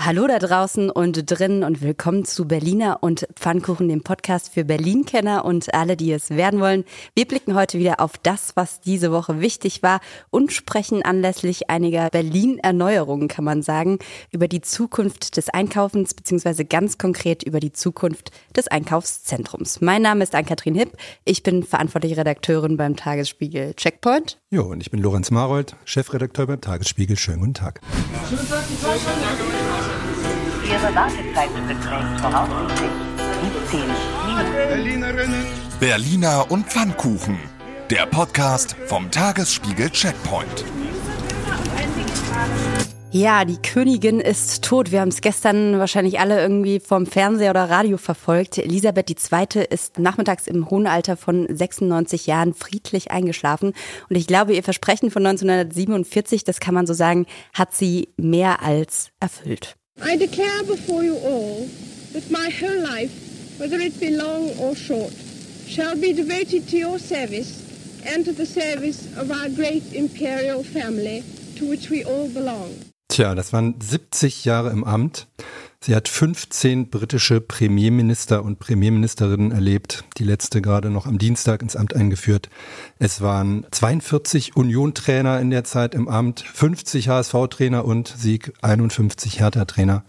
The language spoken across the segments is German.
Hallo da draußen und drinnen und willkommen zu Berliner und Pfannkuchen, dem Podcast für Berlin-Kenner und alle, die es werden wollen. Wir blicken heute wieder auf das, was diese Woche wichtig war und sprechen anlässlich einiger Berlin-Erneuerungen, kann man sagen, über die Zukunft des Einkaufens beziehungsweise ganz konkret über die Zukunft des Einkaufszentrums. Mein Name ist Ann-Kathrin Hipp. Ich bin verantwortliche Redakteurin beim Tagesspiegel Checkpoint. Jo, und ich bin Lorenz Marold, Chefredakteur beim Tagesspiegel. Schönen guten Tag. Schönen Tag, Ihre Wartezeit beträgt voraussichtlich 17 Minuten. Berliner und Pfannkuchen. Der Podcast vom Tagesspiegel Checkpoint. Ja, die Königin ist tot. Wir haben es gestern wahrscheinlich alle irgendwie vom Fernseher oder Radio verfolgt. Elisabeth II. ist nachmittags im hohen Alter von 96 Jahren friedlich eingeschlafen. Und ich glaube, ihr Versprechen von 1947, das kann man so sagen, hat sie mehr als erfüllt. I declare before you all that my whole life, whether it be long or short, shall be devoted to your service and to the service of our great imperial family to which we all belong. Tja, das waren 70 Jahre im Amt. Sie hat 15 britische Premierminister und Premierministerinnen erlebt, die letzte gerade noch am Dienstag ins Amt eingeführt. Es waren 42 Union-Trainer in der Zeit im Amt, 50 HSV-Trainer und Sieg 51 Hertha-Trainer,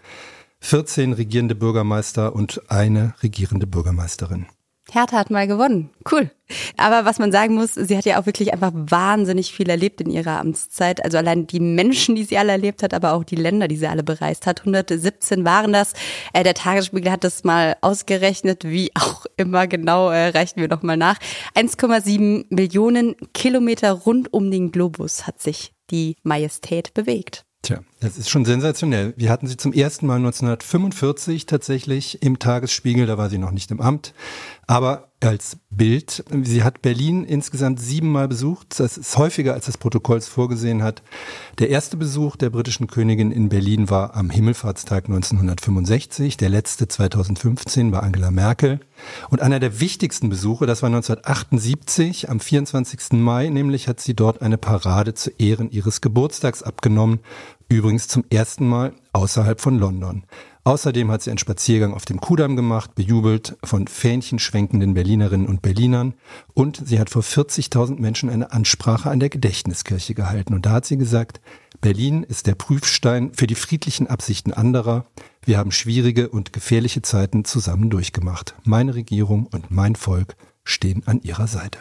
14 regierende Bürgermeister und eine regierende Bürgermeisterin. Hertha hat mal gewonnen. Cool. Aber was man sagen muss, sie hat ja auch wirklich einfach wahnsinnig viel erlebt in ihrer Amtszeit. Also allein die Menschen, die sie alle erlebt hat, aber auch die Länder, die sie alle bereist hat. 117 waren das. Äh, der Tagesspiegel hat das mal ausgerechnet, wie auch immer genau, äh, wir noch mal nach. 1,7 Millionen Kilometer rund um den Globus hat sich die Majestät bewegt. Tja, das ist schon sensationell. Wir hatten sie zum ersten Mal 1945 tatsächlich im Tagesspiegel, da war sie noch nicht im Amt, aber als Bild. Sie hat Berlin insgesamt siebenmal besucht. Das ist häufiger, als das Protokoll vorgesehen hat. Der erste Besuch der britischen Königin in Berlin war am Himmelfahrtstag 1965. Der letzte 2015 war Angela Merkel. Und einer der wichtigsten Besuche, das war 1978, am 24. Mai, nämlich hat sie dort eine Parade zu Ehren ihres Geburtstags abgenommen Übrigens zum ersten Mal außerhalb von London. Außerdem hat sie einen Spaziergang auf dem Kudamm gemacht, bejubelt von fähnchenschwenkenden Berlinerinnen und Berlinern. Und sie hat vor 40.000 Menschen eine Ansprache an der Gedächtniskirche gehalten. Und da hat sie gesagt, Berlin ist der Prüfstein für die friedlichen Absichten anderer. Wir haben schwierige und gefährliche Zeiten zusammen durchgemacht. Meine Regierung und mein Volk stehen an ihrer Seite.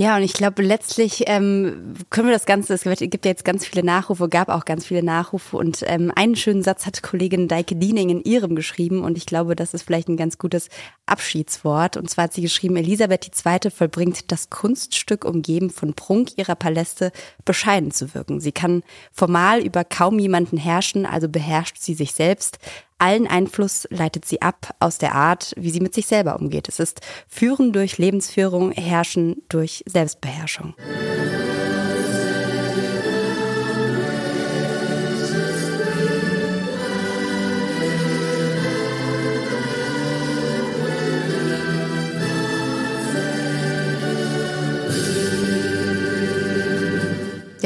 Ja, und ich glaube, letztlich ähm, können wir das Ganze, es gibt ja jetzt ganz viele Nachrufe, gab auch ganz viele Nachrufe und ähm, einen schönen Satz hat Kollegin Deike Diening in ihrem geschrieben und ich glaube, das ist vielleicht ein ganz gutes Abschiedswort. Und zwar hat sie geschrieben, Elisabeth II. vollbringt das Kunststück, umgeben von Prunk ihrer Paläste, bescheiden zu wirken. Sie kann formal über kaum jemanden herrschen, also beherrscht sie sich selbst. Allen Einfluss leitet sie ab aus der Art, wie sie mit sich selber umgeht. Es ist Führen durch Lebensführung, Herrschen durch Selbstbeherrschung.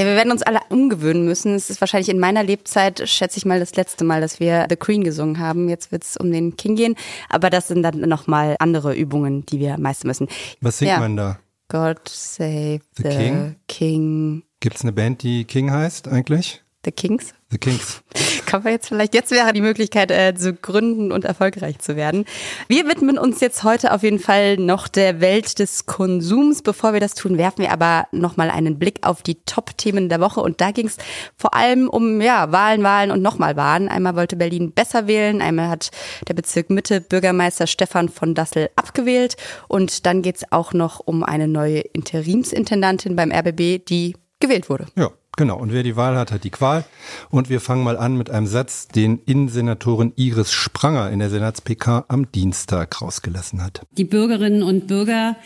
Ja, wir werden uns alle umgewöhnen müssen. Es ist wahrscheinlich in meiner Lebzeit, schätze ich mal, das letzte Mal, dass wir The Queen gesungen haben. Jetzt wird es um den King gehen. Aber das sind dann nochmal andere Übungen, die wir meistern müssen. Was singt ja. man da? God save the, the King. King. Gibt es eine Band, die King heißt eigentlich? The Kings? The Kings. Kann man jetzt vielleicht, jetzt wäre die Möglichkeit äh, zu gründen und erfolgreich zu werden. Wir widmen uns jetzt heute auf jeden Fall noch der Welt des Konsums. Bevor wir das tun, werfen wir aber nochmal einen Blick auf die Top-Themen der Woche. Und da ging es vor allem um ja, Wahlen, Wahlen und nochmal Wahlen. Einmal wollte Berlin besser wählen, einmal hat der Bezirk Mitte Bürgermeister Stefan von Dassel abgewählt. Und dann geht es auch noch um eine neue Interimsintendantin beim RBB, die gewählt wurde. Ja. Genau, und wer die Wahl hat, hat die Qual. Und wir fangen mal an mit einem Satz, den Innensenatorin Iris Spranger in der Senats-PK am Dienstag rausgelassen hat. Die Bürgerinnen und Bürger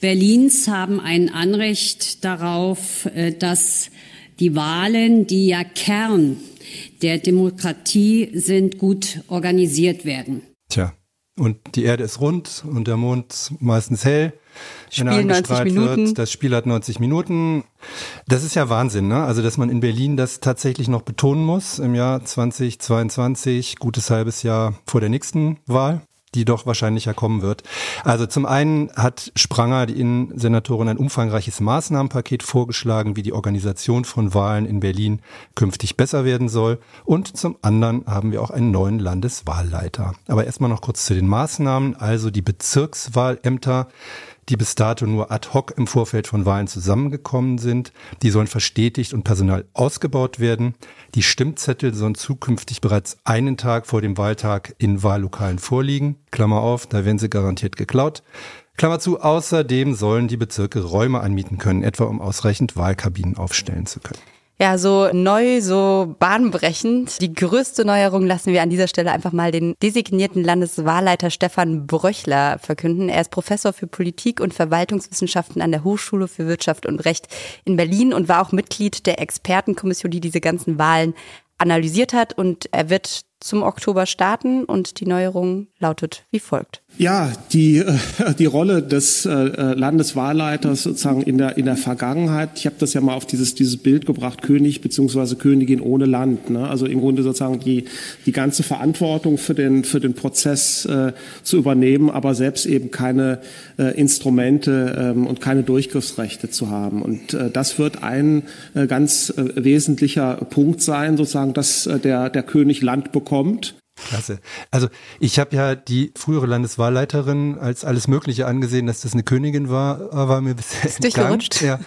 Berlins haben ein Anrecht darauf, äh, dass die Wahlen, die ja Kern der Demokratie sind, gut organisiert werden. Tja, und die Erde ist rund und der Mond meistens hell. Spiel 90 Minuten. Wird. Das Spiel hat 90 Minuten. Das ist ja Wahnsinn, ne? Also, dass man in Berlin das tatsächlich noch betonen muss im Jahr 2022, gutes halbes Jahr vor der nächsten Wahl die doch wahrscheinlicher kommen wird. Also zum einen hat Spranger, die Innensenatorin, ein umfangreiches Maßnahmenpaket vorgeschlagen, wie die Organisation von Wahlen in Berlin künftig besser werden soll. Und zum anderen haben wir auch einen neuen Landeswahlleiter. Aber erstmal noch kurz zu den Maßnahmen. Also die Bezirkswahlämter die bis dato nur ad hoc im Vorfeld von Wahlen zusammengekommen sind. Die sollen verstetigt und personal ausgebaut werden. Die Stimmzettel sollen zukünftig bereits einen Tag vor dem Wahltag in Wahllokalen vorliegen. Klammer auf, da werden sie garantiert geklaut. Klammer zu, außerdem sollen die Bezirke Räume anmieten können, etwa um ausreichend Wahlkabinen aufstellen zu können. Ja, so neu, so bahnbrechend. Die größte Neuerung lassen wir an dieser Stelle einfach mal den designierten Landeswahlleiter Stefan Bröchler verkünden. Er ist Professor für Politik und Verwaltungswissenschaften an der Hochschule für Wirtschaft und Recht in Berlin und war auch Mitglied der Expertenkommission, die diese ganzen Wahlen analysiert hat. Und er wird zum Oktober starten und die Neuerung lautet wie folgt. Ja, die, äh, die Rolle des äh, äh, Landeswahlleiters sozusagen in der, in der Vergangenheit, ich habe das ja mal auf dieses, dieses Bild gebracht, König beziehungsweise Königin ohne Land. Ne? Also im Grunde sozusagen die, die ganze Verantwortung für den, für den Prozess äh, zu übernehmen, aber selbst eben keine äh, Instrumente ähm, und keine Durchgriffsrechte zu haben. Und äh, das wird ein ganz wesentlicher Punkt sein, sozusagen, dass der, der König Land bekommt Klasse. Also ich habe ja die frühere Landeswahlleiterin als alles Mögliche angesehen, dass das eine Königin war, war mir bisher ist durchgerutscht. Ja,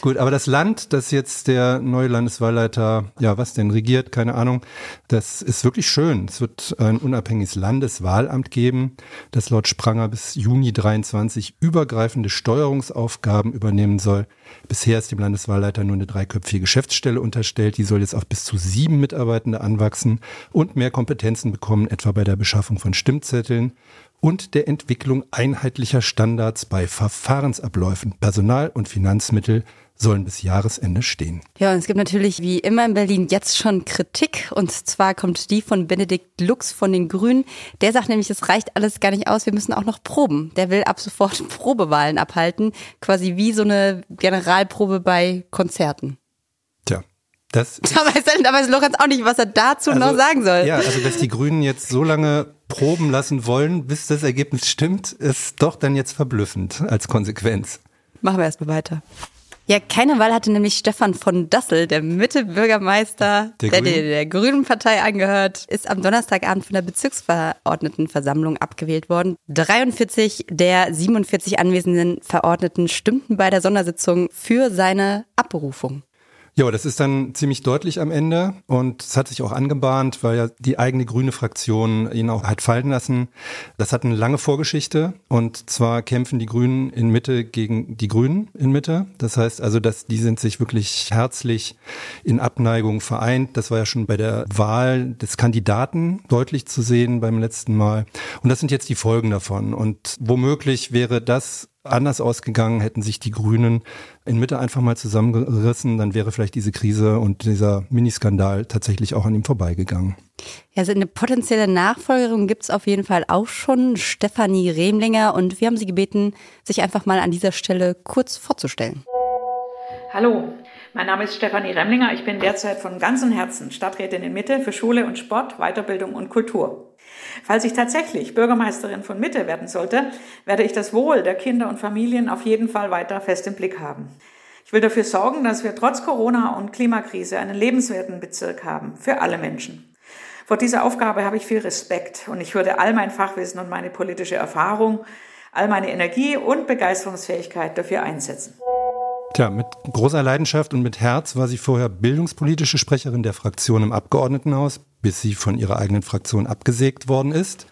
gut. Aber das Land, das jetzt der neue Landeswahlleiter, ja, was denn regiert, keine Ahnung, das ist wirklich schön. Es wird ein unabhängiges Landeswahlamt geben, das laut Spranger bis Juni 23 übergreifende Steuerungsaufgaben übernehmen soll. Bisher ist dem Landeswahlleiter nur eine dreiköpfige Geschäftsstelle unterstellt. Die soll jetzt auf bis zu sieben Mitarbeitende anwachsen und mehr Kompetenzen bekommen, etwa bei der Beschaffung von Stimmzetteln und der Entwicklung einheitlicher Standards bei Verfahrensabläufen, Personal- und Finanzmittel sollen bis Jahresende stehen. Ja, und es gibt natürlich wie immer in Berlin jetzt schon Kritik. Und zwar kommt die von Benedikt Lux von den Grünen. Der sagt nämlich, es reicht alles gar nicht aus, wir müssen auch noch proben. Der will ab sofort Probewahlen abhalten, quasi wie so eine Generalprobe bei Konzerten. Tja. Das da weiß, da weiß Lorenz auch nicht, was er dazu also, noch sagen soll. Ja, also dass die Grünen jetzt so lange proben lassen wollen, bis das Ergebnis stimmt, ist doch dann jetzt verblüffend als Konsequenz. Machen wir erstmal weiter. Ja, keine Wahl hatte nämlich Stefan von Dassel, der Mitte-Bürgermeister, der, der, der, der Grünen Partei angehört, ist am Donnerstagabend von der Bezirksverordnetenversammlung abgewählt worden. 43 der 47 anwesenden Verordneten stimmten bei der Sondersitzung für seine Abberufung. Ja, das ist dann ziemlich deutlich am Ende und es hat sich auch angebahnt, weil ja die eigene grüne Fraktion ihn auch hat fallen lassen. Das hat eine lange Vorgeschichte und zwar kämpfen die Grünen in Mitte gegen die Grünen in Mitte. Das heißt also, dass die sind sich wirklich herzlich in Abneigung vereint. Das war ja schon bei der Wahl des Kandidaten deutlich zu sehen beim letzten Mal. Und das sind jetzt die Folgen davon. Und womöglich wäre das anders ausgegangen, hätten sich die Grünen in Mitte einfach mal zusammengerissen, dann wäre vielleicht diese Krise und dieser Miniskandal tatsächlich auch an ihm vorbeigegangen. Ja, also eine potenzielle Nachfolgerin gibt es auf jeden Fall auch schon, Stefanie Remlinger. Und wir haben sie gebeten, sich einfach mal an dieser Stelle kurz vorzustellen. Hallo, mein Name ist Stefanie Remlinger. Ich bin derzeit von ganzem Herzen Stadträtin in Mitte für Schule und Sport, Weiterbildung und Kultur. Falls ich tatsächlich Bürgermeisterin von Mitte werden sollte, werde ich das Wohl der Kinder und Familien auf jeden Fall weiter fest im Blick haben. Ich will dafür sorgen, dass wir trotz Corona und Klimakrise einen lebenswerten Bezirk haben für alle Menschen. Vor dieser Aufgabe habe ich viel Respekt und ich würde all mein Fachwissen und meine politische Erfahrung, all meine Energie und Begeisterungsfähigkeit dafür einsetzen. Tja, mit großer Leidenschaft und mit Herz war sie vorher bildungspolitische Sprecherin der Fraktion im Abgeordnetenhaus, bis sie von ihrer eigenen Fraktion abgesägt worden ist.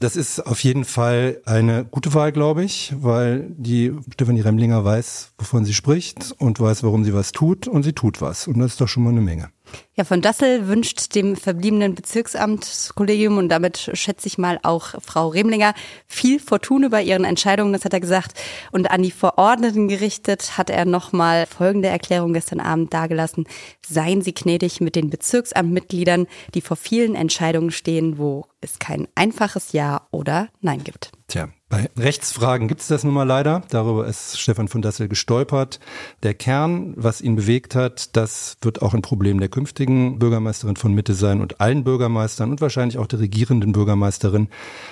Das ist auf jeden Fall eine gute Wahl, glaube ich, weil die Stefanie Remlinger weiß, wovon sie spricht und weiß, warum sie was tut und sie tut was. Und das ist doch schon mal eine Menge. Ja, von Dassel wünscht dem verbliebenen Bezirksamtskollegium und damit schätze ich mal auch Frau Remlinger viel Fortune bei ihren Entscheidungen, das hat er gesagt. Und an die Verordneten gerichtet hat er nochmal folgende Erklärung gestern Abend dargelassen. Seien Sie gnädig mit den Bezirksamtmitgliedern, die vor vielen Entscheidungen stehen, wo es kein einfaches Ja oder Nein gibt. Tja, bei Rechtsfragen gibt es das nun mal leider. Darüber ist Stefan von Dassel gestolpert. Der Kern, was ihn bewegt hat, das wird auch ein Problem der künftigen Bürgermeisterin von Mitte sein und allen Bürgermeistern und wahrscheinlich auch der regierenden Bürgermeisterin.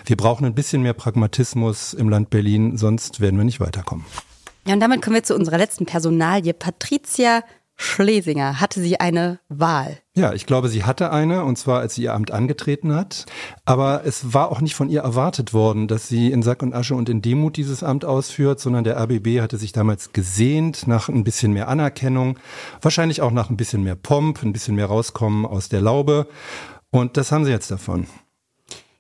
Wir brauchen ein bisschen mehr Pragmatismus im Land Berlin, sonst werden wir nicht weiterkommen. Ja, und damit kommen wir zu unserer letzten Personalie. Patricia Schlesinger, hatte sie eine Wahl? Ja, ich glaube, sie hatte eine, und zwar als sie ihr Amt angetreten hat. Aber es war auch nicht von ihr erwartet worden, dass sie in Sack und Asche und in Demut dieses Amt ausführt, sondern der RBB hatte sich damals gesehnt nach ein bisschen mehr Anerkennung, wahrscheinlich auch nach ein bisschen mehr Pomp, ein bisschen mehr rauskommen aus der Laube. Und das haben sie jetzt davon.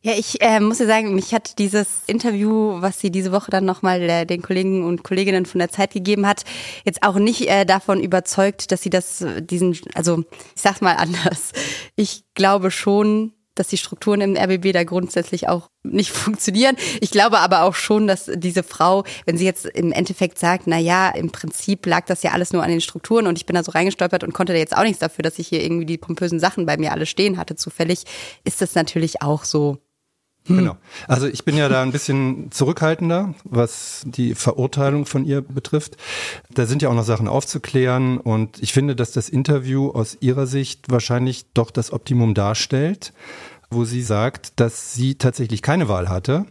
Ja, ich äh, muss ja sagen, mich hat dieses Interview, was sie diese Woche dann nochmal äh, den Kollegen und Kolleginnen von der Zeit gegeben hat, jetzt auch nicht äh, davon überzeugt, dass sie das, äh, diesen, also ich sag's mal anders. Ich glaube schon, dass die Strukturen im RBB da grundsätzlich auch nicht funktionieren. Ich glaube aber auch schon, dass diese Frau, wenn sie jetzt im Endeffekt sagt, na ja, im Prinzip lag das ja alles nur an den Strukturen und ich bin da so reingestolpert und konnte da jetzt auch nichts dafür, dass ich hier irgendwie die pompösen Sachen bei mir alle stehen hatte zufällig, ist das natürlich auch so hm. Genau. Also ich bin ja da ein bisschen zurückhaltender, was die Verurteilung von ihr betrifft. Da sind ja auch noch Sachen aufzuklären und ich finde, dass das Interview aus ihrer Sicht wahrscheinlich doch das Optimum darstellt, wo sie sagt, dass sie tatsächlich keine Wahl hatte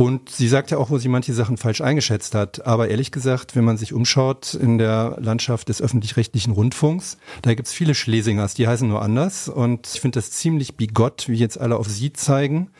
und sie sagt ja auch, wo sie manche Sachen falsch eingeschätzt hat. Aber ehrlich gesagt, wenn man sich umschaut in der Landschaft des öffentlich-rechtlichen Rundfunks, da gibt's viele Schlesingers, die heißen nur anders. Und ich finde das ziemlich bigott, wie jetzt alle auf sie zeigen.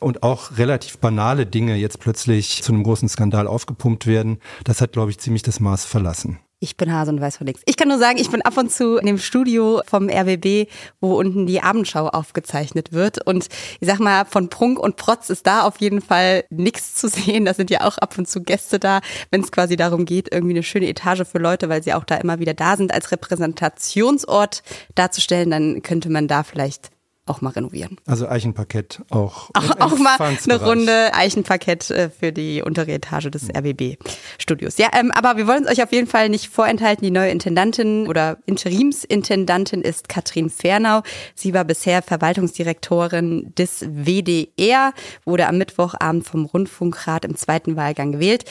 Und auch relativ banale Dinge jetzt plötzlich zu einem großen Skandal aufgepumpt werden. Das hat, glaube ich, ziemlich das Maß verlassen. Ich bin Hase und weiß von nichts. Ich kann nur sagen, ich bin ab und zu in dem Studio vom RBB, wo unten die Abendschau aufgezeichnet wird. Und ich sag mal, von Prunk und Protz ist da auf jeden Fall nichts zu sehen. Da sind ja auch ab und zu Gäste da, wenn es quasi darum geht, irgendwie eine schöne Etage für Leute, weil sie auch da immer wieder da sind, als Repräsentationsort darzustellen. Dann könnte man da vielleicht auch mal renovieren. Also Eichenparkett auch. Auch, auch mal eine Runde Eichenparkett äh, für die untere Etage des RBB-Studios. Ja, ähm, aber wir wollen es euch auf jeden Fall nicht vorenthalten. Die neue Intendantin oder Interimsintendantin ist Katrin Fernau. Sie war bisher Verwaltungsdirektorin des WDR, wurde am Mittwochabend vom Rundfunkrat im zweiten Wahlgang gewählt.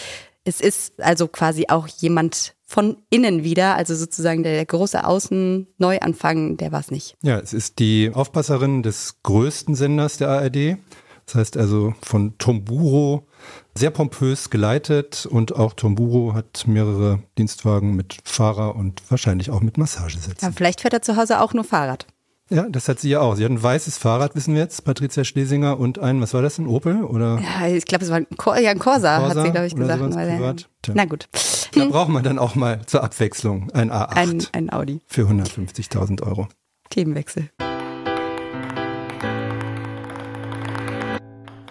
Es ist also quasi auch jemand von innen wieder, also sozusagen der, große Außen-Neuanfang, der war es nicht. Ja, es ist die Aufpasserin des größten Senders der ARD. Das heißt also von Tomburo sehr pompös geleitet und auch Tomburo hat mehrere Dienstwagen mit Fahrer und wahrscheinlich auch mit Massagesätzen. Ja, vielleicht fährt er zu Hause auch nur Fahrrad. Ja, das hat sie ja auch. Sie hat ein weißes Fahrrad, wissen wir jetzt, Patricia Schlesinger, und ein, was war das, ein Opel? Oder? Ja, ich glaube, es war ein, Cor ja, ein Corsa, Corsa, hat sie, glaube ich, gesagt. Weil, na gut. Da hm. braucht man dann auch mal zur Abwechslung ein A8. Ein, ein Audi. Für 150.000 Euro. Themenwechsel.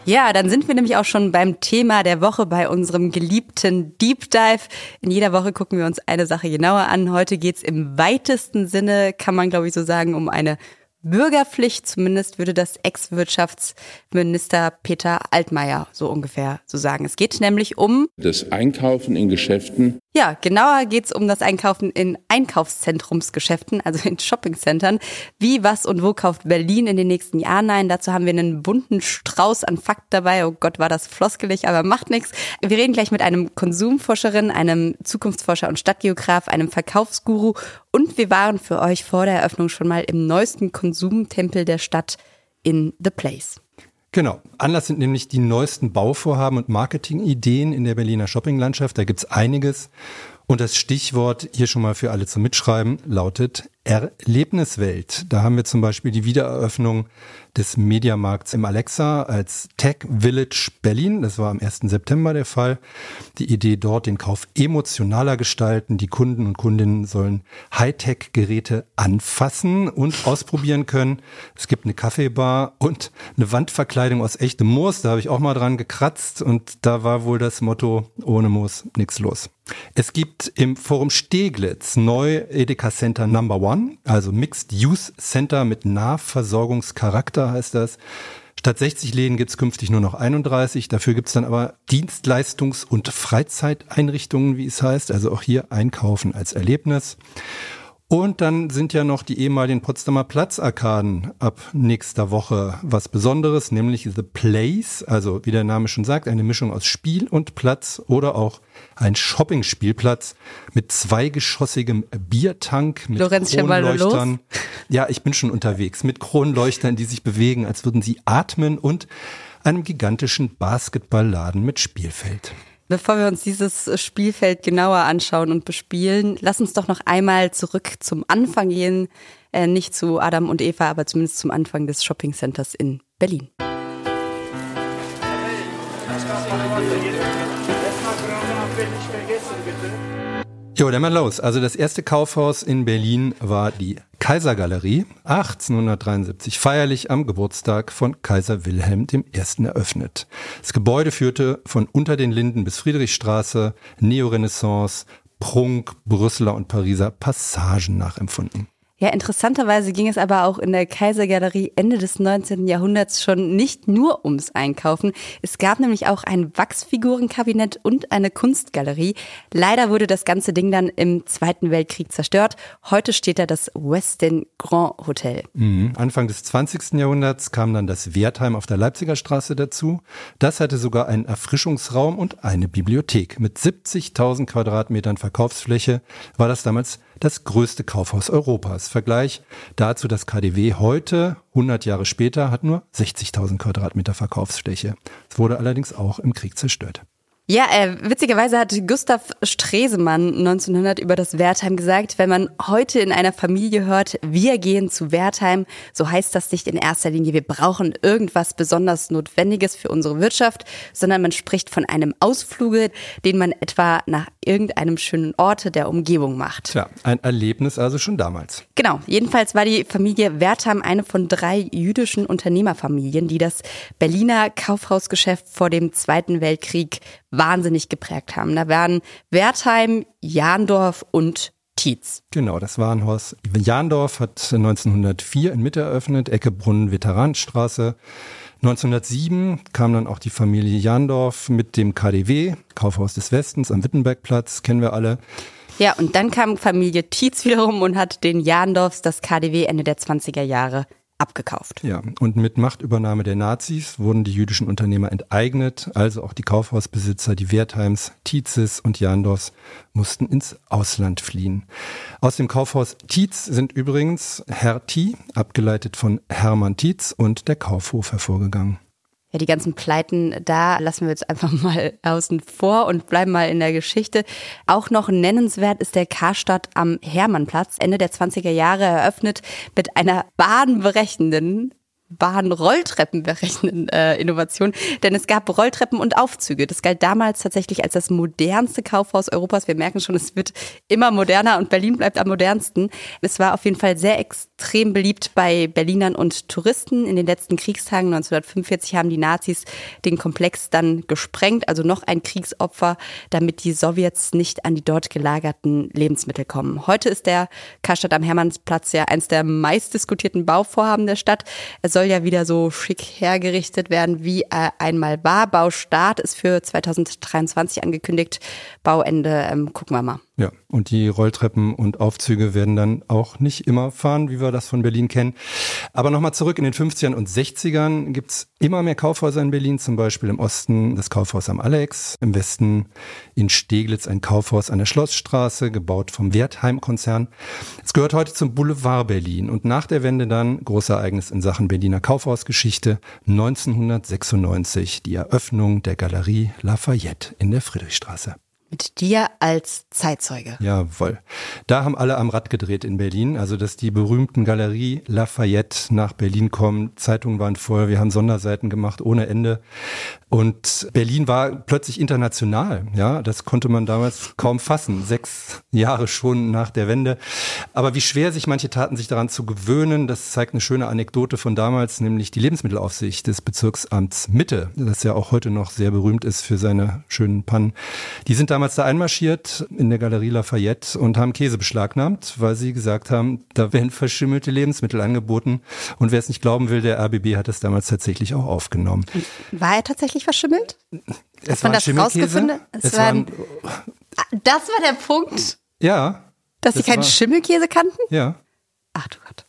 Ja, dann sind wir nämlich auch schon beim Thema der Woche bei unserem geliebten Deep Dive. In jeder Woche gucken wir uns eine Sache genauer an. Heute geht's im weitesten Sinne, kann man glaube ich so sagen, um eine Bürgerpflicht, zumindest würde das Ex-Wirtschaftsminister Peter Altmaier so ungefähr so sagen. Es geht nämlich um das Einkaufen in Geschäften. Ja, genauer geht's um das Einkaufen in Einkaufszentrumsgeschäften, also in Shoppingcentern. Wie, was und wo kauft Berlin in den nächsten Jahren? Nein, dazu haben wir einen bunten Strauß an Fakten dabei. Oh Gott, war das floskelig, aber macht nichts. Wir reden gleich mit einem Konsumforscherin, einem Zukunftsforscher und Stadtgeograf, einem Verkaufsguru und wir waren für euch vor der Eröffnung schon mal im neuesten Konsumtempel der Stadt in The Place. Genau. Anlass sind nämlich die neuesten Bauvorhaben und Marketingideen in der Berliner Shoppinglandschaft. Da gibt's einiges. Und das Stichwort hier schon mal für alle zum Mitschreiben lautet Erlebniswelt. Da haben wir zum Beispiel die Wiedereröffnung des Mediamarkts im Alexa als Tech Village Berlin. Das war am 1. September der Fall. Die Idee dort, den Kauf emotionaler gestalten. Die Kunden und Kundinnen sollen Hightech-Geräte anfassen und ausprobieren können. Es gibt eine Kaffeebar und eine Wandverkleidung aus echtem Moos. Da habe ich auch mal dran gekratzt und da war wohl das Motto, ohne Moos nichts los. Es gibt im Forum Steglitz neu Edeka Center Number One, also Mixed Use Center mit Nahversorgungscharakter heißt das. Statt 60 Läden gibt's künftig nur noch 31. Dafür gibt's dann aber Dienstleistungs- und Freizeiteinrichtungen, wie es heißt. Also auch hier einkaufen als Erlebnis. Und dann sind ja noch die ehemaligen Potsdamer Platzarkaden ab nächster Woche was Besonderes, nämlich The Place, also wie der Name schon sagt, eine Mischung aus Spiel und Platz oder auch ein Shoppingspielplatz mit zweigeschossigem Biertank, mit Lorenz, Kronleuchtern. Ja, ich bin schon unterwegs, mit Kronleuchtern, die sich bewegen, als würden sie atmen und einem gigantischen Basketballladen mit Spielfeld. Bevor wir uns dieses Spielfeld genauer anschauen und bespielen, lass uns doch noch einmal zurück zum Anfang gehen. Äh, nicht zu Adam und Eva, aber zumindest zum Anfang des Shopping Centers in Berlin. Jo, dann mal los. Also das erste Kaufhaus in Berlin war die Kaisergalerie, 1873 feierlich am Geburtstag von Kaiser Wilhelm I. eröffnet. Das Gebäude führte von unter den Linden bis Friedrichstraße, Neorenaissance, Prunk, Brüsseler und Pariser Passagen nachempfunden. Ja, interessanterweise ging es aber auch in der Kaisergalerie Ende des 19. Jahrhunderts schon nicht nur ums Einkaufen. Es gab nämlich auch ein Wachsfigurenkabinett und eine Kunstgalerie. Leider wurde das ganze Ding dann im Zweiten Weltkrieg zerstört. Heute steht da das Westin Grand Hotel. Mhm. Anfang des 20. Jahrhunderts kam dann das Wertheim auf der Leipziger Straße dazu. Das hatte sogar einen Erfrischungsraum und eine Bibliothek. Mit 70.000 Quadratmetern Verkaufsfläche war das damals das größte Kaufhaus Europas. Vergleich dazu das KDW heute, 100 Jahre später, hat nur 60.000 Quadratmeter Verkaufsfläche. Es wurde allerdings auch im Krieg zerstört. Ja, äh, witzigerweise hat Gustav Stresemann 1900 über das Wertheim gesagt, wenn man heute in einer Familie hört, wir gehen zu Wertheim, so heißt das nicht in erster Linie, wir brauchen irgendwas besonders Notwendiges für unsere Wirtschaft, sondern man spricht von einem Ausfluge, den man etwa nach irgendeinem schönen Orte der Umgebung macht. Tja, ein Erlebnis also schon damals. Genau, jedenfalls war die Familie Wertheim eine von drei jüdischen Unternehmerfamilien, die das Berliner Kaufhausgeschäft vor dem Zweiten Weltkrieg wahnsinnig geprägt haben. Da waren Wertheim, Jahndorf und Tietz. Genau, das Warenhaus Jahndorf hat 1904 in Mitte eröffnet, Ecke Brunnen-Veteranenstraße. 1907 kam dann auch die Familie Jahndorf mit dem KDW, Kaufhaus des Westens am Wittenbergplatz, kennen wir alle. Ja, und dann kam Familie Tietz wiederum und hat den Jahndorfs das KDW Ende der 20er Jahre abgekauft. Ja, und mit Machtübernahme der Nazis wurden die jüdischen Unternehmer enteignet, also auch die Kaufhausbesitzer, die Wertheims, Tietzes und Jandors mussten ins Ausland fliehen. Aus dem Kaufhaus Tietz sind übrigens Herr T, abgeleitet von Hermann Tietz und der Kaufhof hervorgegangen. Ja, die ganzen Pleiten, da lassen wir jetzt einfach mal außen vor und bleiben mal in der Geschichte. Auch noch nennenswert ist der Karstadt am Hermannplatz, Ende der 20er Jahre eröffnet mit einer bahnbrechenden Bahn-Rolltreppen berechnen äh, Innovation, denn es gab Rolltreppen und Aufzüge. Das galt damals tatsächlich als das modernste Kaufhaus Europas. Wir merken schon, es wird immer moderner und Berlin bleibt am modernsten. Es war auf jeden Fall sehr extrem beliebt bei Berlinern und Touristen. In den letzten Kriegstagen 1945 haben die Nazis den Komplex dann gesprengt, also noch ein Kriegsopfer, damit die Sowjets nicht an die dort gelagerten Lebensmittel kommen. Heute ist der Karstadt am Hermannsplatz ja eins der meistdiskutierten Bauvorhaben der Stadt. Es soll ja wieder so schick hergerichtet werden, wie er einmal war. Baustart ist für 2023 angekündigt. Bauende ähm, gucken wir mal. Ja, und die Rolltreppen und Aufzüge werden dann auch nicht immer fahren, wie wir das von Berlin kennen. Aber nochmal zurück in den 50ern und 60ern gibt's immer mehr Kaufhäuser in Berlin, zum Beispiel im Osten das Kaufhaus am Alex, im Westen in Steglitz ein Kaufhaus an der Schlossstraße, gebaut vom Wertheim-Konzern. Es gehört heute zum Boulevard Berlin und nach der Wende dann großes Ereignis in Sachen Berliner Kaufhausgeschichte 1996, die Eröffnung der Galerie Lafayette in der Friedrichstraße. Mit dir als Zeitzeuge. Jawohl. Da haben alle am Rad gedreht in Berlin. Also, dass die berühmten Galerie Lafayette nach Berlin kommen. Zeitungen waren voll. Wir haben Sonderseiten gemacht ohne Ende. Und Berlin war plötzlich international. Ja, das konnte man damals kaum fassen. Sechs Jahre schon nach der Wende. Aber wie schwer sich manche taten, sich daran zu gewöhnen, das zeigt eine schöne Anekdote von damals, nämlich die Lebensmittelaufsicht des Bezirksamts Mitte, das ja auch heute noch sehr berühmt ist für seine schönen Pannen. Die sind damals da einmarschiert in der Galerie Lafayette und haben Käse beschlagnahmt, weil sie gesagt haben, da werden verschimmelte Lebensmittel angeboten. Und wer es nicht glauben will, der RBB hat das damals tatsächlich auch aufgenommen. War er tatsächlich verschimmelt? Es war das rausgefunden? Es, es war ein, das war der Punkt. Ja, Dass sie keinen war- Schimmelkäse kannten? Ja, Ach du Gott.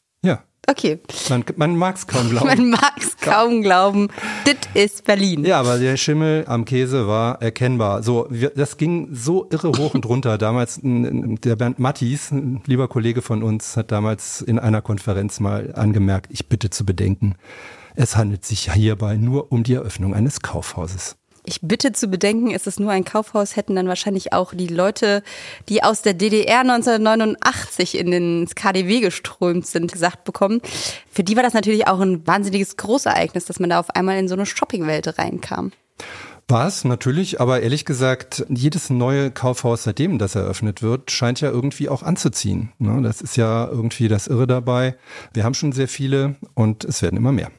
Okay. Man, man mag es kaum glauben. Man mag es kaum glauben. Das ist Berlin. Ja, aber der Schimmel am Käse war erkennbar. So, wir, das ging so irre hoch und runter. Damals, der Bernd Mattis, ein lieber Kollege von uns, hat damals in einer Konferenz mal angemerkt, ich bitte zu bedenken, es handelt sich hierbei nur um die Eröffnung eines Kaufhauses. Ich bitte zu bedenken, ist es nur ein Kaufhaus, hätten dann wahrscheinlich auch die Leute, die aus der DDR 1989 in den KDW geströmt sind, gesagt bekommen. Für die war das natürlich auch ein wahnsinniges Großereignis, dass man da auf einmal in so eine Shoppingwelt reinkam. War es natürlich, aber ehrlich gesagt, jedes neue Kaufhaus, seitdem das eröffnet wird, scheint ja irgendwie auch anzuziehen. Ne? Das ist ja irgendwie das Irre dabei. Wir haben schon sehr viele und es werden immer mehr.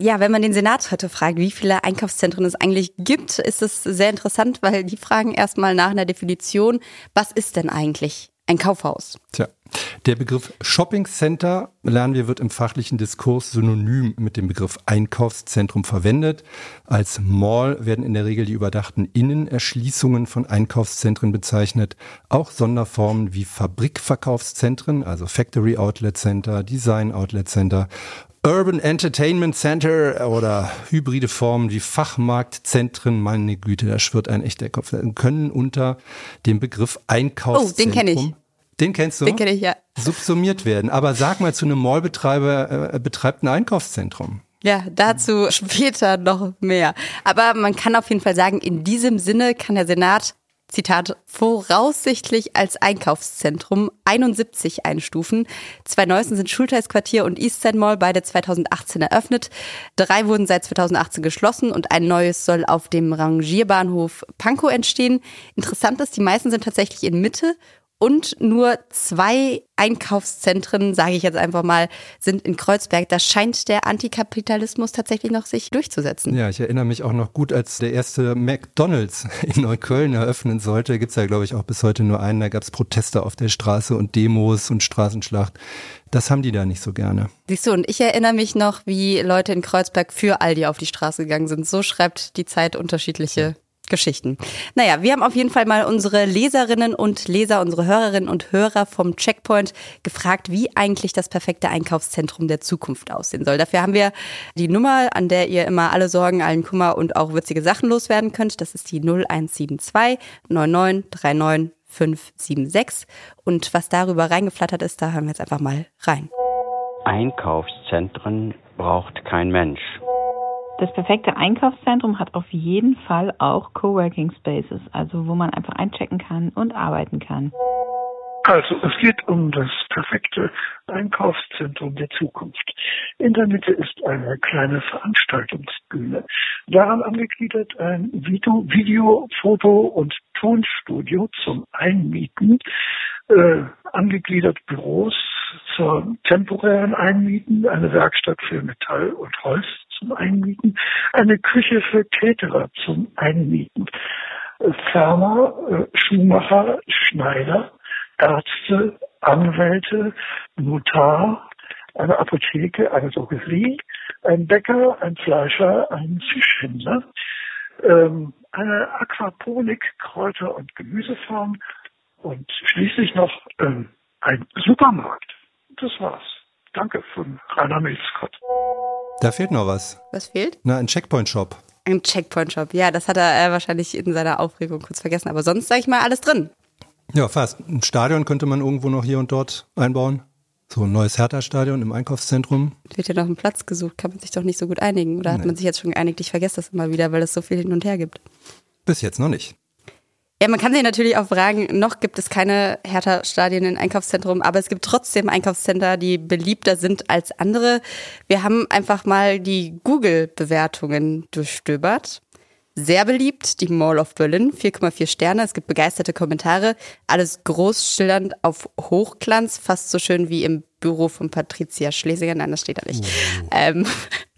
Ja, wenn man den Senat heute fragt, wie viele Einkaufszentren es eigentlich gibt, ist es sehr interessant, weil die fragen erstmal nach einer Definition, was ist denn eigentlich ein Kaufhaus? Tja, der Begriff Shopping Center, lernen wir, wird im fachlichen Diskurs synonym mit dem Begriff Einkaufszentrum verwendet. Als Mall werden in der Regel die überdachten Innenerschließungen von Einkaufszentren bezeichnet. Auch Sonderformen wie Fabrikverkaufszentren, also Factory Outlet Center, Design Outlet Center, Urban Entertainment Center oder hybride Formen wie Fachmarktzentren, meine Güte, da schwirrt ein echter Kopf, können unter dem Begriff Einkaufszentrum. Oh, kenn ich. Den kennst du? Den kenne ich ja. Subsumiert werden. Aber sag mal zu einem Mallbetreiber, äh, betreibt ein Einkaufszentrum. Ja, dazu später noch mehr. Aber man kann auf jeden Fall sagen, in diesem Sinne kann der Senat, Zitat, voraussichtlich als Einkaufszentrum 71 einstufen. Zwei neuesten sind Schulteilsquartier und Eastside Mall, beide 2018 eröffnet. Drei wurden seit 2018 geschlossen und ein neues soll auf dem Rangierbahnhof Pankow entstehen. Interessant ist, die meisten sind tatsächlich in Mitte und nur zwei Einkaufszentren, sage ich jetzt einfach mal, sind in Kreuzberg. Da scheint der Antikapitalismus tatsächlich noch sich durchzusetzen. Ja, ich erinnere mich auch noch gut, als der erste McDonalds in Neukölln eröffnen sollte. Gibt's ja, glaube ich, auch bis heute nur einen. Da gab's Proteste auf der Straße und Demos und Straßenschlacht. Das haben die da nicht so gerne. Siehst du, und ich erinnere mich noch, wie Leute in Kreuzberg für Aldi auf die Straße gegangen sind. So schreibt die Zeit unterschiedliche Geschichten. Naja, wir haben auf jeden Fall mal unsere Leserinnen und Leser, unsere Hörerinnen und Hörer vom Checkpoint gefragt, wie eigentlich das perfekte Einkaufszentrum der Zukunft aussehen soll. Dafür haben wir die Nummer, an der ihr immer alle Sorgen, allen Kummer und auch witzige Sachen loswerden könnt. Das ist die 0172 9939 576. Und was darüber reingeflattert ist, da hören wir jetzt einfach mal rein. Einkaufszentren braucht kein Mensch. Das perfekte Einkaufszentrum hat auf jeden Fall auch Coworking Spaces, also wo man einfach einchecken kann und arbeiten kann. Also es geht um das perfekte Einkaufszentrum der Zukunft. In der Mitte ist eine kleine Veranstaltungsbühne. Daran angegliedert ein Video, Video Foto und Tonstudio zum Einmieten, äh, angegliedert Büros zur temporären Einmieten, eine Werkstatt für Metall und Holz zum Einmieten, eine Küche für Caterer zum Einmieten, Ferner, äh, Schuhmacher, Schneider, Ärzte, Anwälte, Notar, eine Apotheke, eine Drogerie, ein Bäcker, ein Fleischer, ein Fischhändler, ähm, eine Aquaponik, Kräuter- und Gemüsefarm und schließlich noch ähm, ein Supermarkt. Das war's. Danke von Rainer Milskott. Da fehlt noch was. Was fehlt? Na, ein Checkpoint-Shop. Ein Checkpoint-Shop. Ja, das hat er äh, wahrscheinlich in seiner Aufregung kurz vergessen. Aber sonst sage ich mal alles drin. Ja, fast. Ein Stadion könnte man irgendwo noch hier und dort einbauen. So ein neues Hertha-Stadion im Einkaufszentrum. Wird ja noch ein Platz gesucht, kann man sich doch nicht so gut einigen. Oder hat Nee. man sich jetzt schon geeinigt? Ich vergesse das immer wieder, weil es so viel hin und her gibt. Bis jetzt noch nicht. Ja, man kann sich natürlich auch fragen, noch gibt es keine Hertha-Stadien in Einkaufszentrum, aber es gibt trotzdem Einkaufscenter, die beliebter sind als andere. Wir haben einfach mal die Google-Bewertungen durchstöbert. Sehr beliebt, die Mall of Berlin, 4,4 Sterne. Es gibt begeisterte Kommentare. Alles groß schildernd auf Hochglanz, fast so schön wie im Büro von Patricia Schlesinger. Nein, das steht da nicht. Ähm,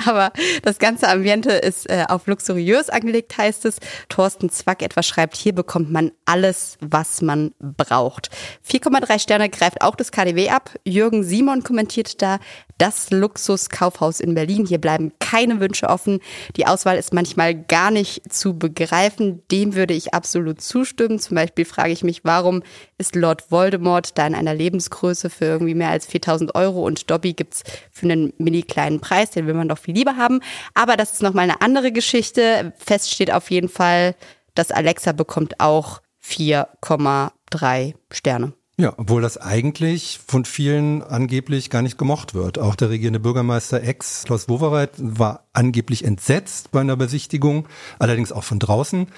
Aber das ganze Ambiente ist äh, auf luxuriös angelegt, heißt es. Thorsten Zwack etwa schreibt, hier bekommt man alles, was man braucht. 4,3 Sterne greift auch das KDW ab. Jürgen Simon kommentiert da, das Luxuskaufhaus in Berlin. Hier bleiben keine Wünsche offen. Die Auswahl ist manchmal gar nicht zu begreifen. Dem würde ich absolut zustimmen. Zum Beispiel frage ich mich, warum ist Lord Voldemort da in einer Lebensgröße für irgendwie mehr als 4000 Euro und Dobby gibt's für einen mini kleinen Preis. Den will man doch viel lieber haben. Aber das ist nochmal eine andere Geschichte. Fest steht auf jeden Fall, dass Alexa bekommt auch 4,3 Sterne. Ja, obwohl das eigentlich von vielen angeblich gar nicht gemocht wird. Auch der regierende Bürgermeister Ex Klaus Wowereit war angeblich entsetzt bei einer Besichtigung, allerdings auch von draußen.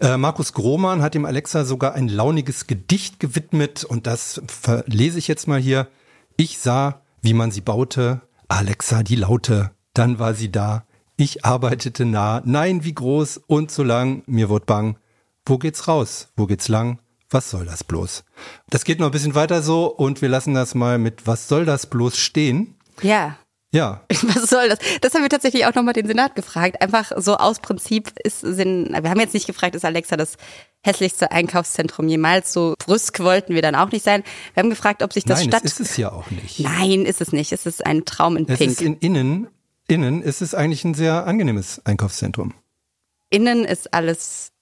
Äh, Markus Grohmann hat dem Alexa sogar ein launiges Gedicht gewidmet und das verlese ich jetzt mal hier. Ich sah, wie man sie baute, Alexa die Laute, dann war sie da. Ich arbeitete nah, nein, wie groß und so lang, mir wurde bang. Wo geht's raus? Wo geht's lang? was soll das bloß? Das geht noch ein bisschen weiter so und wir lassen das mal mit was soll das bloß stehen. Ja. Ja. Was soll das? Das haben wir tatsächlich auch nochmal den Senat gefragt. Einfach so aus Prinzip ist Sinn, wir haben jetzt nicht gefragt, ist Alexa das hässlichste Einkaufszentrum jemals? So brüsk wollten wir dann auch nicht sein. Wir haben gefragt, ob sich das Nein, Stadt... ist es ja auch nicht. Nein, ist es nicht. Es ist ein Traum in es Pink. Ist in innen, innen ist es eigentlich ein sehr angenehmes Einkaufszentrum. Innen ist alles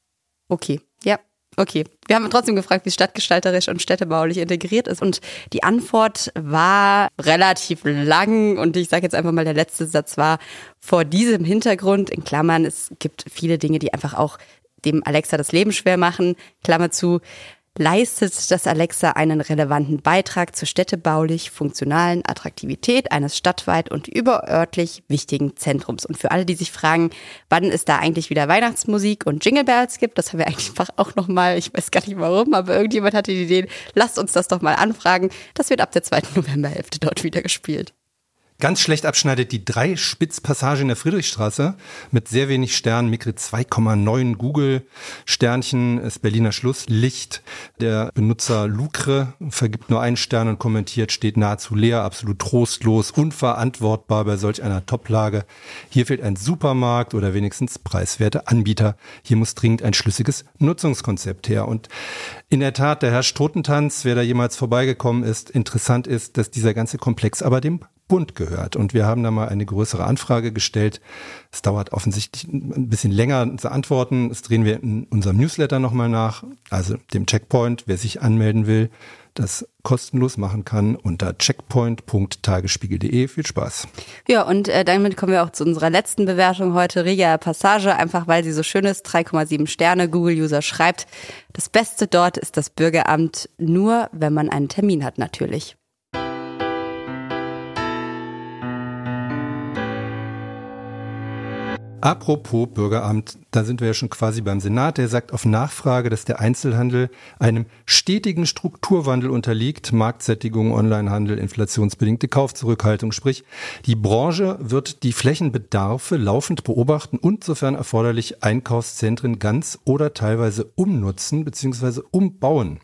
okay. Ja. Okay, wir haben trotzdem gefragt, wie stadtgestalterisch und städtebaulich integriert ist. Und die Antwort war relativ lang. Und ich sage jetzt einfach mal, der letzte Satz war vor diesem Hintergrund, in Klammern, es gibt viele Dinge, die einfach auch dem Alexa das Leben schwer machen. Klammer zu, leistet das Alexa einen relevanten Beitrag zur städtebaulich funktionalen Attraktivität eines stadtweit und überörtlich wichtigen Zentrums. Und für alle, die sich fragen, wann es da eigentlich wieder Weihnachtsmusik und Jingle Bells gibt, das haben wir einfach auch nochmal, ich weiß gar nicht warum, aber irgendjemand hatte die Idee, lasst uns das doch mal anfragen. Das wird ab der zweiten Novemberhälfte dort wieder gespielt. Ganz schlecht abschneidet die Dreispitzpassage in der Friedrichstraße mit sehr wenig Sternen, Mikre 2,9 Google Sternchen, ist Berliner Schlusslicht. Der Benutzer Lucre vergibt nur einen Stern und kommentiert, steht nahezu leer, absolut trostlos, unverantwortbar bei solch einer Toplage. Hier fehlt ein Supermarkt oder wenigstens preiswerte Anbieter. Hier muss dringend ein schlüssiges Nutzungskonzept her. Und in der Tat, der Herr Strotentanz, wer da jemals vorbeigekommen ist, interessant ist, dass dieser ganze Komplex aber dem Bund gehört. Und wir haben da mal eine größere Anfrage gestellt. Es dauert offensichtlich ein bisschen länger zu antworten. Das drehen wir in unserem Newsletter nochmal nach, also dem Checkpoint, wer sich anmelden will, das kostenlos machen kann unter checkpoint.tagesspiegel.de. Viel Spaß. Ja, und äh, damit kommen wir auch zu unserer letzten Bewertung heute, Riga Passage, einfach weil sie so schön ist, 3,7 Sterne. Google-User schreibt, das Beste dort ist das Bürgeramt, nur wenn man einen Termin hat natürlich. Apropos Bürgeramt, da sind wir ja schon quasi beim Senat. Der sagt auf Nachfrage, dass der Einzelhandel einem stetigen Strukturwandel unterliegt. Marktsättigung, Onlinehandel, inflationsbedingte Kaufzurückhaltung. Sprich, die Branche wird die Flächenbedarfe laufend beobachten und sofern erforderlich Einkaufszentren ganz oder teilweise umnutzen bzw. umbauen.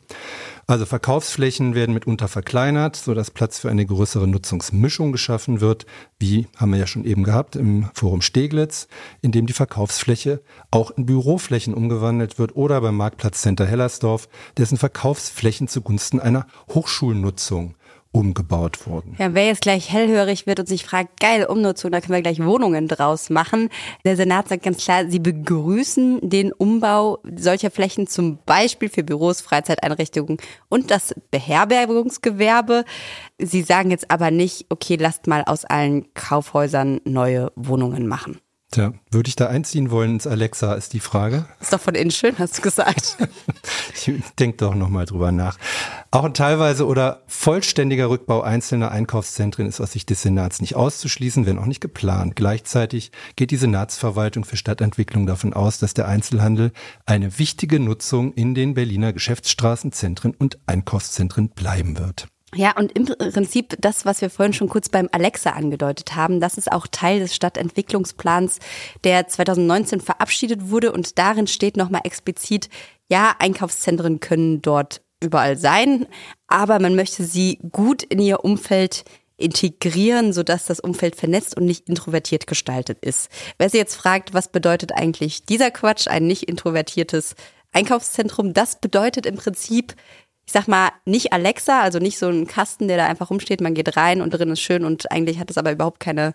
Also Verkaufsflächen werden mitunter verkleinert, sodass Platz für eine größere Nutzungsmischung geschaffen wird, wie haben wir ja schon eben gehabt im Forum Steglitz, in dem die Verkaufsfläche auch in Büroflächen umgewandelt wird oder beim Marktplatzcenter Hellersdorf, dessen Verkaufsflächen zugunsten einer Hochschulnutzung umgebaut wurden. Ja, wer jetzt gleich hellhörig wird und sich fragt, geil, Umnutzung, da können wir gleich Wohnungen draus machen. Der Senat sagt ganz klar, sie begrüßen den Umbau solcher Flächen zum Beispiel für Büros, Freizeiteinrichtungen und das Beherbergungsgewerbe. Sie sagen jetzt aber nicht, okay, lasst mal aus allen Kaufhäusern neue Wohnungen machen. Tja, würde ich da einziehen wollen ins Alexa, ist die Frage. Ist doch von innen schön, hast du gesagt. ich denke doch nochmal drüber nach. Auch ein teilweise oder vollständiger Rückbau einzelner Einkaufszentren ist aus Sicht des Senats nicht auszuschließen, wenn auch nicht geplant. Gleichzeitig geht die Senatsverwaltung für Stadtentwicklung davon aus, dass der Einzelhandel eine wichtige Nutzung in den Berliner Geschäftsstraßen, Zentren und Einkaufszentren bleiben wird. Ja, und im Prinzip das, was wir vorhin schon kurz beim Alexa angedeutet haben, das ist auch Teil des Stadtentwicklungsplans, der 2019 verabschiedet wurde und darin steht nochmal explizit, ja, Einkaufszentren können dort überall sein, aber man möchte sie gut in ihr Umfeld integrieren, sodass das Umfeld vernetzt und nicht introvertiert gestaltet ist. Wer sich jetzt fragt, was bedeutet eigentlich dieser Quatsch, ein nicht introvertiertes Einkaufszentrum, das bedeutet im Prinzip, ich sag mal, nicht Alexa, also nicht so ein Kasten, der da einfach rumsteht, man geht rein und drin ist schön und eigentlich hat es aber überhaupt keine,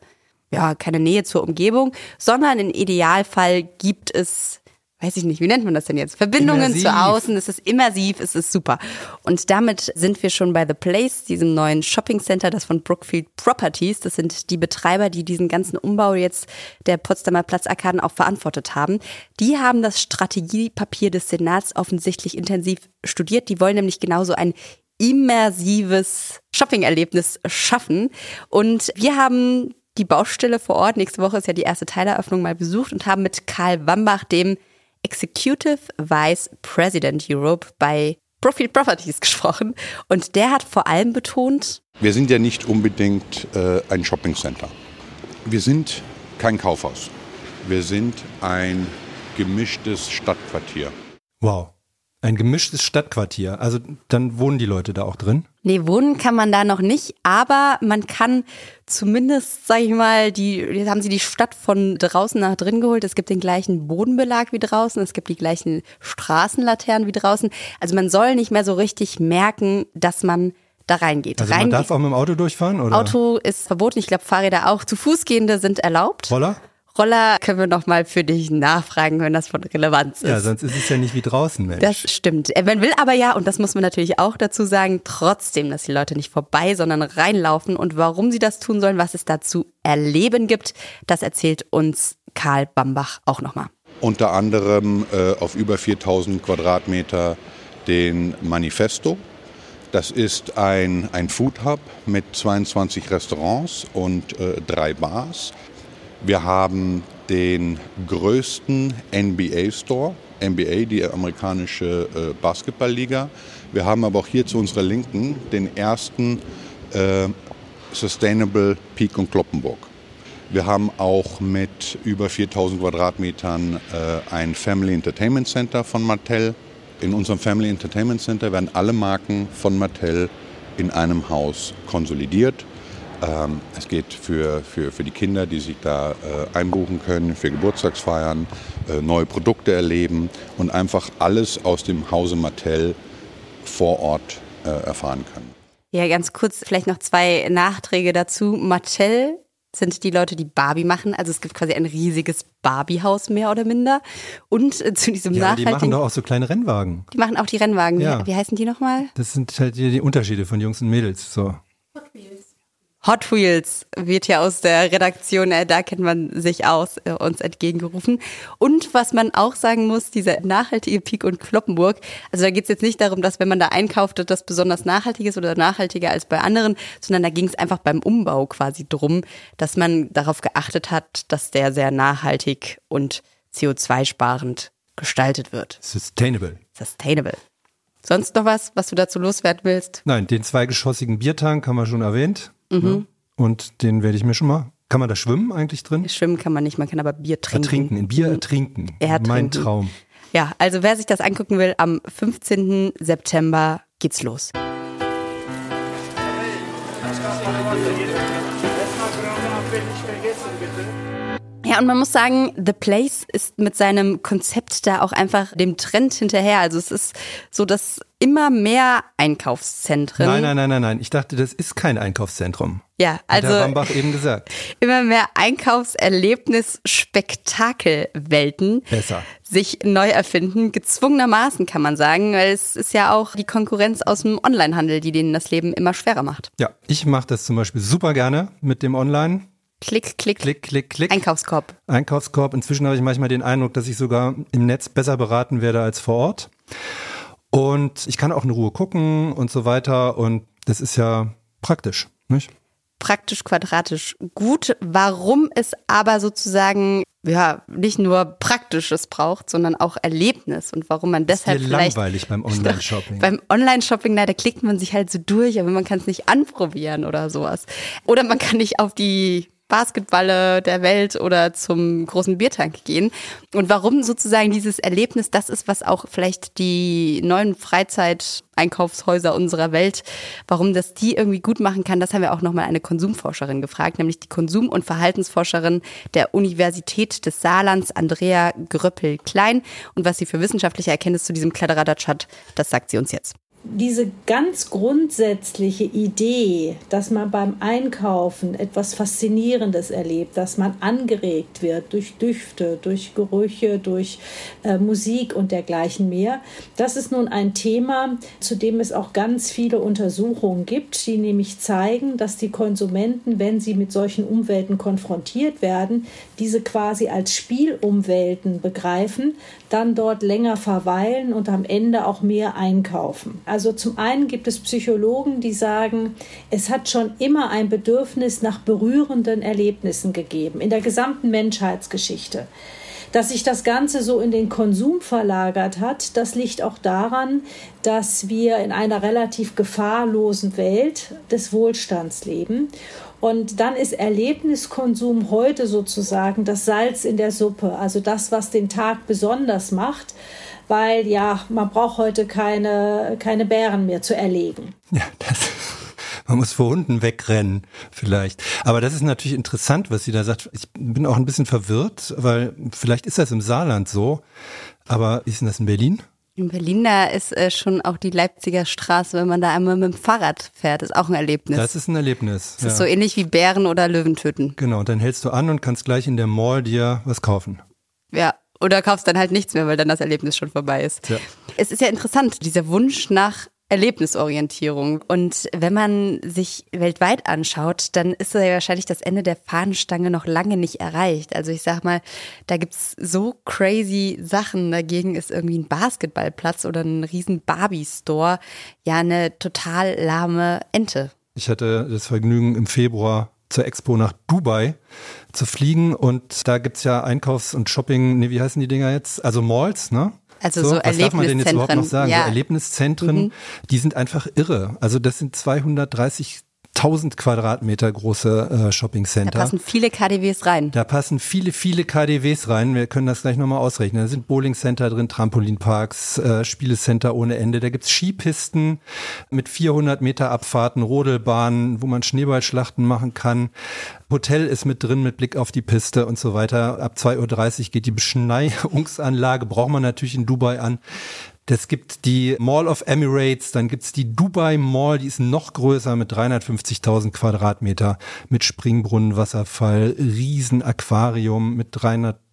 ja, keine Nähe zur Umgebung, sondern im Idealfall gibt es weiß ich nicht, wie nennt man das denn jetzt? Verbindungen immersiv. zu außen, es ist immersiv, es ist super. Und damit sind wir schon bei The Place, diesem neuen Shopping Center, das von Brookfield Properties, das sind die Betreiber, die diesen ganzen Umbau jetzt der Potsdamer Platzarkaden auch verantwortet haben. Die haben das Strategiepapier des Senats offensichtlich intensiv studiert. Die wollen nämlich genauso ein immersives Shopping-Erlebnis schaffen. Und wir haben die Baustelle vor Ort, nächste Woche ist ja die erste Teileröffnung mal besucht und haben mit Karl Wambach, dem Executive Vice President Europe bei Profit Properties gesprochen und der hat vor allem betont, wir sind ja nicht unbedingt äh, ein Shopping Center. Wir sind kein Kaufhaus. Wir sind ein gemischtes Stadtquartier. Wow. Ein gemischtes Stadtquartier. Also dann wohnen die Leute da auch drin? Nee, wohnen kann man da noch nicht, aber man kann zumindest, sag ich mal, die, jetzt haben sie die Stadt von draußen nach drin geholt. Es gibt den gleichen Bodenbelag wie draußen, es gibt die gleichen Straßenlaternen wie draußen. Also man soll nicht mehr so richtig merken, dass man da reingeht. Also man darf auch mit dem Auto durchfahren, oder? Auto ist verboten, ich glaube Fahrräder auch. Zu Fußgehende sind erlaubt. Roller? Roller können wir noch mal für dich nachfragen, wenn das von Relevanz ist. Ja, sonst ist es ja nicht wie draußen, Mensch. Das stimmt. Äh, man will aber ja, und das muss man natürlich auch dazu sagen, trotzdem, dass die Leute nicht vorbei, sondern reinlaufen. Und warum sie das tun sollen, was es da zu erleben gibt, das erzählt uns Karl Bambach auch noch mal. Unter anderem äh, auf über 4000 Quadratmeter den Manifesto. Das ist ein, ein Food Hub mit 22 Restaurants und äh, drei Bars. Wir haben den größten NBA-Store, NBA, die amerikanische äh, Basketballliga. Wir haben aber auch hier zu unserer Linken den ersten äh, Sustainable Peak und Kloppenburg. Wir haben auch mit über 4000 Quadratmetern äh, ein Family Entertainment Center von Mattel. In unserem Family Entertainment Center werden alle Marken von Mattel in einem Haus konsolidiert ähm, es geht für, für, für die Kinder, die sich da äh, einbuchen können, für Geburtstagsfeiern, äh, neue Produkte erleben und einfach alles aus dem Hause Mattel vor Ort äh, erfahren können. Ja, ganz kurz vielleicht noch zwei Nachträge dazu. Mattel sind die Leute, die Barbie machen. Also es gibt quasi ein riesiges Barbie-Haus mehr oder minder. Und äh, zu diesem ja, nachhaltigen... die machen doch auch so kleine Rennwagen. Die machen auch die Rennwagen. Ja. Wie, wie heißen die nochmal? Das sind halt die, die Unterschiede von Jungs und Mädels. So. Hot Wheels wird ja aus der Redaktion, äh, da kennt man sich aus, äh, uns entgegengerufen. Und was man auch sagen muss, dieser nachhaltige Peak und Kloppenburg, also da geht es jetzt nicht darum, dass wenn man da einkauft, dass das besonders nachhaltig ist oder nachhaltiger als bei anderen, sondern da ging es einfach beim Umbau quasi drum, dass man darauf geachtet hat, dass der sehr nachhaltig und CO2-sparend gestaltet wird. Sustainable. Sustainable. Sonst noch was, was du dazu loswerden willst? Nein, den zweigeschossigen Biertank haben wir schon erwähnt. Mhm. Und den werde ich mir schon mal. Kann man da schwimmen eigentlich drin? Schwimmen kann man nicht, man kann aber Bier trinken. Ertrinken, in Bier ertrinken. Ertrinken. Mein Traum. Ja, also wer sich das angucken will, am 15. September geht's los. Ja, und man muss sagen, The Place ist mit seinem Konzept da auch einfach dem Trend hinterher. Also es ist so, dass immer mehr Einkaufszentren. Nein, nein, nein, nein, nein. Ich dachte, das ist kein Einkaufszentrum. Ja, also. Hat Herr Wambach eben gesagt. Immer mehr Einkaufserlebnis-Spektakelwelten. Besser. Sich neu erfinden, gezwungenermaßen kann man sagen, weil es ist ja auch die Konkurrenz aus dem Onlinehandel, die denen das Leben immer schwerer macht. Ja, ich mache das zum Beispiel super gerne mit dem Online. Klick, klick. Klick, klick, klick. Einkaufskorb. Einkaufskorb. Inzwischen habe ich manchmal den Eindruck, dass ich sogar im Netz besser beraten werde als vor Ort. Und ich kann auch in Ruhe gucken und so weiter. Und das ist ja praktisch, nicht? Praktisch, quadratisch gut. Warum es aber sozusagen ja nicht nur Praktisches braucht, sondern auch Erlebnis und warum man deshalb ist vielleicht langweilig beim Online-Shopping. Beim Online-Shopping, da klickt man sich halt so durch, aber man kann es nicht anprobieren oder sowas. Oder man kann nicht auf die Basketballe der Welt oder zum großen Biertank gehen. Und warum sozusagen dieses Erlebnis das ist, was auch vielleicht die neuen Freizeiteinkaufshäuser unserer Welt, warum das die irgendwie gut machen kann, das haben wir auch nochmal eine Konsumforscherin gefragt, nämlich die Konsum- und Verhaltensforscherin der Universität des Saarlands, Andrea Gröppel-Klein. Und was sie für wissenschaftliche Erkenntnisse zu diesem Kladderadatsch hat, das sagt sie uns jetzt diese ganz grundsätzliche Idee, dass man beim Einkaufen etwas Faszinierendes erlebt, dass man angeregt wird durch Düfte, durch Gerüche, durch äh, Musik und dergleichen mehr, das ist nun ein Thema, zu dem es auch ganz viele Untersuchungen gibt, die nämlich zeigen, dass die Konsumenten, wenn sie mit solchen Umwelten konfrontiert werden, diese quasi als Spielumwelten begreifen, dann dort länger verweilen und am Ende auch mehr einkaufen. Also zum einen gibt es Psychologen, die sagen, es hat schon immer ein Bedürfnis nach berührenden Erlebnissen gegeben in der gesamten Menschheitsgeschichte. Dass sich das Ganze so in den Konsum verlagert hat, das liegt auch daran, dass wir in einer relativ gefahrlosen Welt des Wohlstands leben. Und dann ist Erlebniskonsum heute sozusagen das Salz in der Suppe, also das, was den Tag besonders macht weil ja, man braucht heute keine, keine Bären mehr zu erlegen. Ja, das, man muss vor Hunden wegrennen, vielleicht. Aber das ist natürlich interessant, was sie da sagt. Ich bin auch ein bisschen verwirrt, weil vielleicht ist das im Saarland so, aber ist denn das in Berlin? In Berlin, da ist äh, schon auch die Leipziger Straße, wenn man da einmal mit dem Fahrrad fährt, ist auch ein Erlebnis. Das ist ein Erlebnis. Das ja. ist so ähnlich wie Bären oder Löwen töten. Genau, dann hältst du an und kannst gleich in der Mall dir was kaufen. Ja, oder kaufst dann halt nichts mehr, weil dann das Erlebnis schon vorbei ist. Ja. Es ist ja interessant, dieser Wunsch nach Erlebnisorientierung. Und wenn man sich weltweit anschaut, dann ist ja wahrscheinlich das Ende der Fahnenstange noch lange nicht erreicht. Also ich sag mal, da gibt's so crazy Sachen. Dagegen ist irgendwie ein Basketballplatz oder ein riesen Barbie-Store ja eine total lahme Ente. Ich hatte das Vergnügen im Februar zur Expo nach Dubai zu fliegen und da gibt's ja Einkaufs- und Shopping, nee, wie heißen die Dinger jetzt? Also Malls, ne? Also so, so was darf man denn jetzt überhaupt noch sagen? Ja. So Erlebniszentren, mhm. die sind einfach irre. Also das sind 230 1000 Quadratmeter große äh, Shopping Center. Da passen viele KDWs rein. Da passen viele, viele KDWs rein. Wir können das gleich nochmal ausrechnen. Da sind Bowling Center drin, Trampolinparks, äh, Spielecenter ohne Ende. Da gibt's Skipisten mit 400 Meter Abfahrten, Rodelbahnen, wo man Schneeballschlachten machen kann. Hotel ist mit drin mit Blick auf die Piste und so weiter. Ab 2.30 Uhr geht die Beschneiungsanlage, braucht man natürlich in Dubai an. Es gibt die Mall of Emirates, dann gibt's die Dubai Mall, die ist noch größer mit 350.000 Quadratmeter, mit Springbrunnen, Wasserfall, Riesenaquarium mit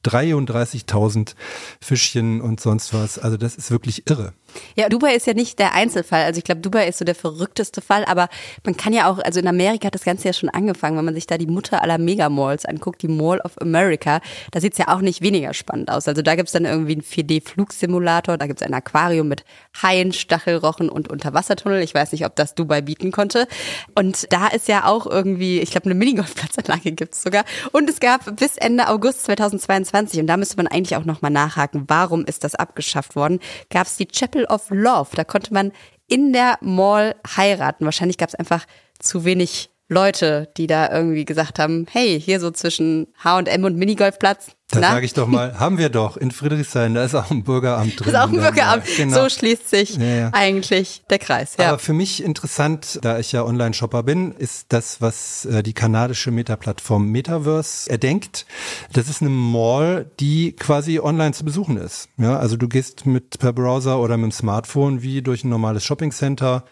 333.000 Fischchen und sonst was. Also das ist wirklich irre. Ja, Dubai ist ja nicht der Einzelfall. Also ich glaube, Dubai ist so der verrückteste Fall, aber man kann ja auch, also in Amerika hat das Ganze ja schon angefangen, wenn man sich da die Mutter aller Megamalls anguckt, die Mall of America, da sieht's ja auch nicht weniger spannend aus. Also da gibt's dann irgendwie einen 4D-Flugsimulator, da gibt's ein Aquarium mit Haien, Stachelrochen und Unterwassertunnel. Ich weiß nicht, ob das Dubai bieten konnte. Und da ist ja auch irgendwie, ich glaube, eine Minigolfplatzanlage gibt's sogar. Und es gab bis Ende August 2022, und da müsste man eigentlich auch nochmal nachhaken, warum ist das abgeschafft worden, gab's die Chapel of Love. Da konnte man in der Mall heiraten. Wahrscheinlich gab es einfach zu wenig Leute, die da irgendwie gesagt haben, hey, hier so zwischen H&M und Minigolfplatz, da sage ich doch mal, haben wir doch in Friedrichshain, da ist auch ein Bürgeramt drin. Da ist auch ein Bürgeramt. Genau. So schließt sich ja, ja. eigentlich der Kreis. Ja. Aber für mich interessant, da ich ja Online-Shopper bin, ist das, was äh, die kanadische Meta-Plattform Metaverse erdenkt. Das ist eine Mall, die quasi online zu besuchen ist. Ja, also du gehst mit per Browser oder mit dem Smartphone wie durch ein normales Shopping-Center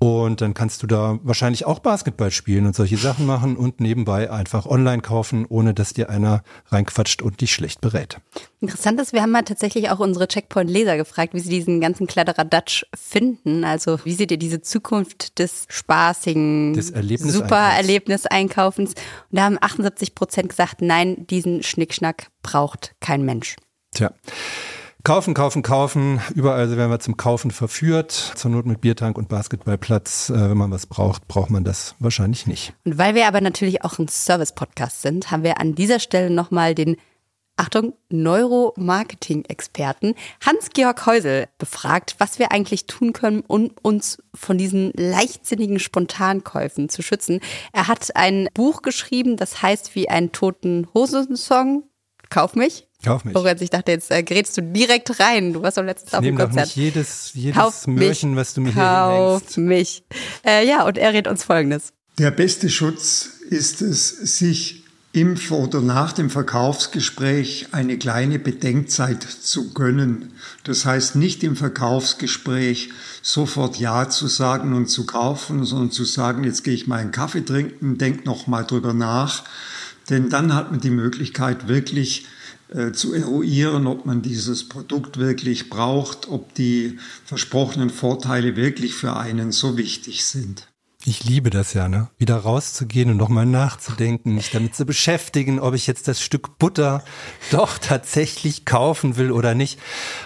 und dann kannst du da wahrscheinlich auch Basketball spielen und solche Sachen machen und nebenbei einfach online kaufen, ohne dass dir einer reinquatscht und dich schlecht berät. Interessant ist, wir haben mal tatsächlich auch unsere Checkpoint-Leser gefragt, wie sie diesen ganzen Kladderadatsch finden. Also wie seht ihr diese Zukunft des spaßigen, des Erlebnis super Erlebniseinkaufens? Und da haben 78 Prozent gesagt, nein, diesen Schnickschnack braucht kein Mensch. Tja. Kaufen, kaufen, kaufen. Überall werden wir zum Kaufen verführt. Zur Not mit Biertank und Basketballplatz. Äh, wenn man was braucht, braucht man das wahrscheinlich nicht. Und weil wir aber natürlich auch ein Service-Podcast sind, haben wir an dieser Stelle nochmal den Achtung, Neuromarketing-Experten Hans-Georg Häusel befragt, was wir eigentlich tun können, um uns von diesen leichtsinnigen Spontankäufen zu schützen. Er hat ein Buch geschrieben, das heißt wie ein toten Hosensong. Kauf mich. Kauf mich. Lorenz, ich dachte, jetzt äh, gerätst du direkt rein. Du warst doch letztens auf dem Nehm doch Konzert. nicht jedes, jedes Kauf mich. was du mir hier Kauf mich. Äh, ja, und er rät uns Folgendes. Der beste Schutz ist es, sich im oder nach dem Verkaufsgespräch eine kleine Bedenkzeit zu gönnen. Das heißt nicht im Verkaufsgespräch sofort Ja zu sagen und zu kaufen, sondern zu sagen, jetzt gehe ich mal einen Kaffee trinken, denk noch mal drüber nach. Denn dann hat man die Möglichkeit wirklich zu eruieren, ob man dieses Produkt wirklich braucht, ob die versprochenen Vorteile wirklich für einen so wichtig sind. Ich liebe das ja, ne? Wieder rauszugehen und nochmal nachzudenken, mich damit zu beschäftigen, ob ich jetzt das Stück Butter doch tatsächlich kaufen will oder nicht.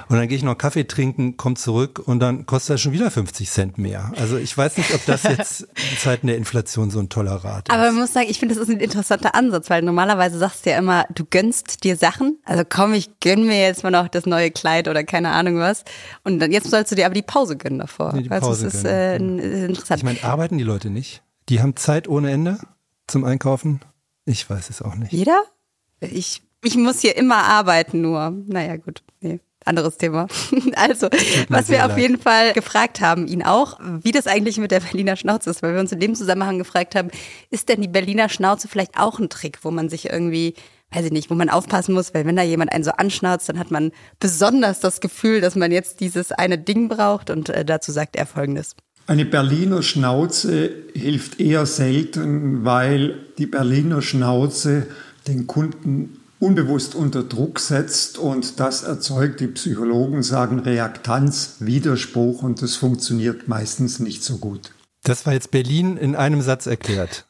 Und dann gehe ich noch Kaffee trinken, komme zurück und dann kostet das schon wieder 50 Cent mehr. Also ich weiß nicht, ob das jetzt in Zeiten der Inflation so ein toller Rat ist. Aber man muss sagen, ich finde, das ist ein interessanter Ansatz, weil normalerweise sagst du ja immer, du gönnst dir Sachen. Also komm, ich gönn mir jetzt mal noch das neue Kleid oder keine Ahnung was. Und dann jetzt sollst du dir aber die Pause gönnen davor. Nee, die also Pause das ist gönnen. äh, n- interessant. Ich meine, arbeiten die Leute nicht? Die haben Zeit ohne Ende zum Einkaufen? Ich weiß es auch nicht. Jeder? Ich, ich muss hier immer arbeiten nur. Naja, gut. Nee. Anderes Thema. Also, was wir auf jeden Fall gefragt haben, ihn auch, wie das eigentlich mit der Berliner Schnauze ist, weil wir uns in dem Zusammenhang gefragt haben, ist denn die Berliner Schnauze vielleicht auch ein Trick, wo man sich irgendwie, weiß ich nicht, wo man aufpassen muss, weil wenn da jemand einen so anschnauzt, dann hat man besonders das Gefühl, dass man jetzt dieses eine Ding braucht und äh, dazu sagt er folgendes. Eine Berliner Schnauze hilft eher selten, weil die Berliner Schnauze den Kunden unbewusst unter Druck setzt und das erzeugt, die Psychologen sagen, Reaktanz, Widerspruch und das funktioniert meistens nicht so gut. Das war jetzt Berlin in einem Satz erklärt.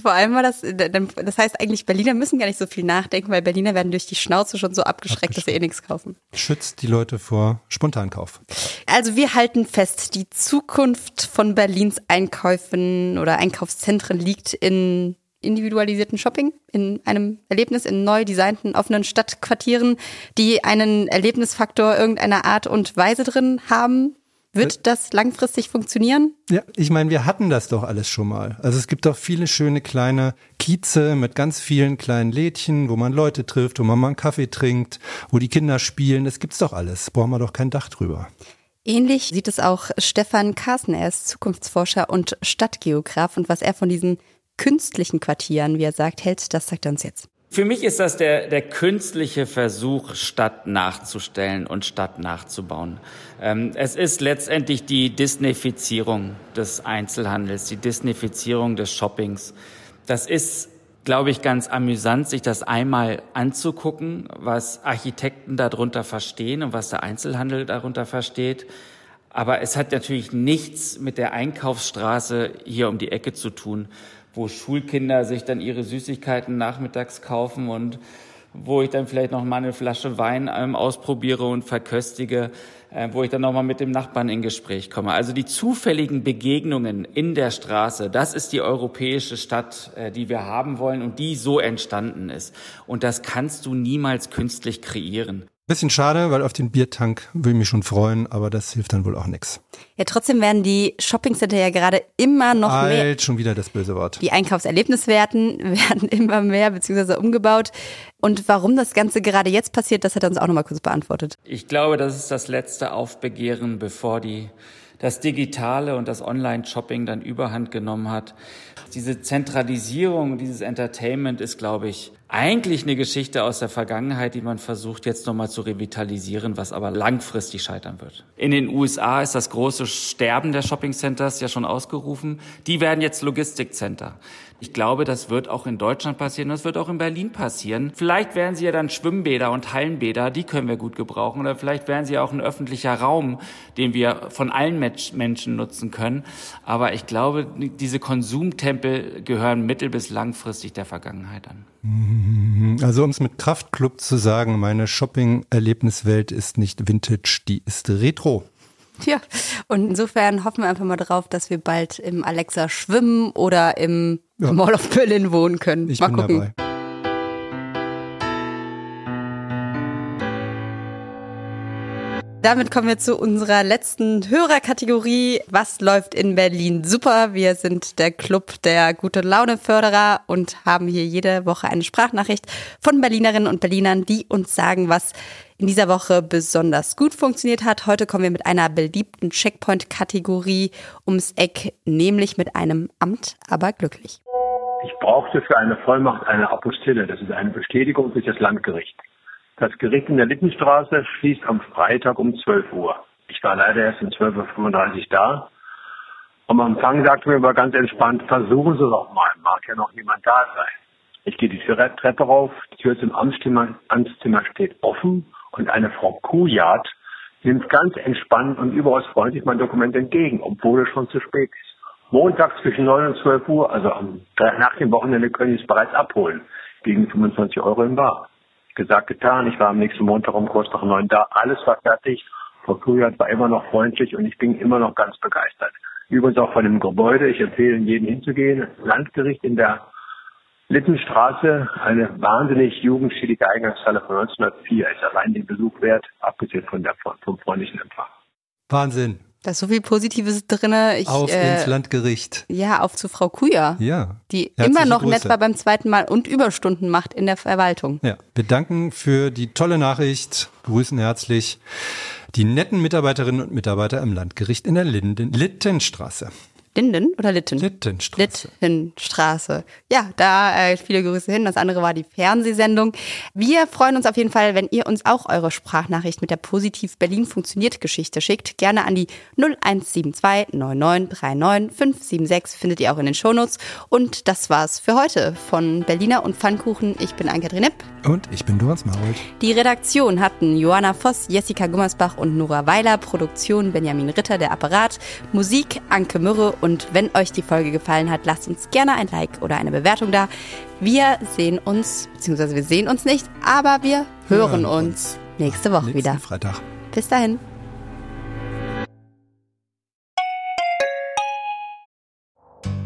Vor allem war das, das heißt eigentlich, Berliner müssen gar nicht so viel nachdenken, weil Berliner werden durch die Schnauze schon so abgeschreckt, dass sie eh nichts kaufen. Schützt die Leute vor Spontankauf. Also wir halten fest, die Zukunft von Berlins Einkäufen oder Einkaufszentren liegt in individualisierten Shopping, in einem Erlebnis in neu designten offenen Stadtquartieren, die einen Erlebnisfaktor irgendeiner Art und Weise drin haben. Wird das langfristig funktionieren? Ja, ich meine, wir hatten das doch alles schon mal. Also es gibt doch viele schöne kleine Kieze mit ganz vielen kleinen Lädchen, wo man Leute trifft, wo man mal einen Kaffee trinkt, wo die Kinder spielen. Das gibt's doch alles. Brauchen wir doch kein Dach drüber. Ähnlich sieht es auch Stefan Carsten. Er ist Zukunftsforscher und Stadtgeograf. Und was er von diesen künstlichen Quartieren, wie er sagt, hält, das sagt er uns jetzt. Für mich ist das der, der künstliche Versuch, Stadt nachzustellen und Stadt nachzubauen. Ähm, es ist letztendlich die Disneyfizierung des Einzelhandels, die Disneyfizierung des Shoppings. Das ist, glaube ich, ganz amüsant, sich das einmal anzugucken, was Architekten darunter verstehen und was der Einzelhandel darunter versteht. Aber es hat natürlich nichts mit der Einkaufsstraße hier um die Ecke zu tun, wo Schulkinder sich dann ihre Süßigkeiten nachmittags kaufen und wo ich dann vielleicht noch mal eine Flasche Wein ähm, ausprobiere und verköstige, äh, wo ich dann noch mal mit dem Nachbarn in Gespräch komme. Also die zufälligen Begegnungen in der Straße, das ist die europäische Stadt, äh, die wir haben wollen und die so entstanden ist. Und das kannst du niemals künstlich kreieren. Bisschen schade, weil auf den Biertank würde ich mich schon freuen, aber das hilft dann wohl auch nichts. Ja, trotzdem werden die Shoppingcenter ja gerade immer noch mehr. Alt, schon wieder das böse Wort. Die Einkaufserlebniswerten werden immer mehr beziehungsweise umgebaut. Und warum das Ganze gerade jetzt passiert, das hat er uns auch nochmal kurz beantwortet. Ich glaube, das ist das letzte Aufbegehren, bevor die, das Digitale und das Online-Shopping dann überhand genommen hat. Diese Zentralisierung, dieses Entertainment ist, glaube ich, eigentlich eine Geschichte aus der Vergangenheit, die man versucht jetzt nochmal zu revitalisieren, was aber langfristig scheitern wird. In den USA ist das große Sterben der Shoppingcenters ja schon ausgerufen. Die werden jetzt Logistikcenter. Ich glaube, das wird auch in Deutschland passieren, das wird auch in Berlin passieren. Vielleicht werden sie ja dann Schwimmbäder und Hallenbäder, die können wir gut gebrauchen. Oder vielleicht werden sie auch ein öffentlicher Raum, den wir von allen Menschen nutzen können. Aber ich glaube, diese Konsumtempel gehören mittel- bis langfristig der Vergangenheit an. Also um es mit Kraftclub zu sagen, meine Shopping-Erlebniswelt ist nicht Vintage, die ist Retro. Ja, und insofern hoffen wir einfach mal drauf, dass wir bald im Alexa schwimmen oder im ja. Mall of Berlin wohnen können. Ich mal bin gucken. Dabei. Damit kommen wir zu unserer letzten Hörerkategorie. Was läuft in Berlin? Super, wir sind der Club der gute Laune Förderer und haben hier jede Woche eine Sprachnachricht von Berlinerinnen und Berlinern, die uns sagen, was in dieser Woche besonders gut funktioniert hat. Heute kommen wir mit einer beliebten Checkpoint-Kategorie ums Eck, nämlich mit einem Amt, aber glücklich. Ich brauchte für eine Vollmacht eine Apostille. Das ist eine Bestätigung durch das Landgericht. Das Gericht in der Littenstraße schließt am Freitag um 12 Uhr. Ich war leider erst um 12.35 Uhr da. Am Empfang sagte mir aber ganz entspannt, versuchen Sie doch mal, mag ja noch niemand da sein. Ich gehe die Treppe rauf, die Tür zum Amtszimmer, Amtszimmer steht offen und eine Frau Kujat nimmt ganz entspannt und überaus freundlich mein Dokument entgegen, obwohl es schon zu spät ist. Montag zwischen 9 und 12 Uhr, also nach dem Wochenende, können Sie es bereits abholen, gegen 25 Euro im Bar gesagt, getan. Ich war am nächsten Montag um kurz nach neun da. Alles war fertig. Frau Kujat war immer noch freundlich und ich bin immer noch ganz begeistert. Übrigens auch von dem Gebäude. Ich empfehle jedem hinzugehen. Landgericht in der Littenstraße, eine wahnsinnig jugendschädige Eingangshalle von 1904. Ist allein den Besuch wert, abgesehen von der, vom freundlichen Empfang. Wahnsinn. Da ist so viel Positives drin. Ich, auf äh, ins Landgericht. Ja, auf zu Frau Kuja. Ja. Die immer noch Grüße. nett war beim zweiten Mal und Überstunden macht in der Verwaltung. Ja, wir danken für die tolle Nachricht. Grüßen herzlich die netten Mitarbeiterinnen und Mitarbeiter im Landgericht in der Linden Littenstraße. Linden oder Litten? Littenstraße. Littenstraße. Ja, da äh, viele Grüße hin. Das andere war die Fernsehsendung. Wir freuen uns auf jeden Fall, wenn ihr uns auch eure Sprachnachricht mit der Positiv Berlin funktioniert Geschichte schickt. Gerne an die 0172 9939 576 findet ihr auch in den Shownotes. Und das war's für heute von Berliner und Pfannkuchen. Ich bin Anke-Kathrin. Und ich bin Doris Marold. Die Redaktion hatten Johanna Voss, Jessica Gummersbach und Nora Weiler. Produktion Benjamin Ritter, der Apparat. Musik Anke Mürre und wenn euch die Folge gefallen hat, lasst uns gerne ein Like oder eine Bewertung da. Wir sehen uns, beziehungsweise wir sehen uns nicht, aber wir hören, hören uns, uns nächste Woche wieder. Freitag. Bis dahin.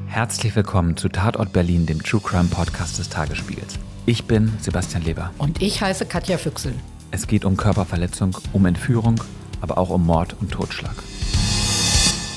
Herzlich willkommen zu Tatort Berlin, dem True Crime Podcast des Tagesspiegels. Ich bin Sebastian Leber. Und ich heiße Katja Füchsel. Es geht um Körperverletzung, um Entführung, aber auch um Mord und Totschlag.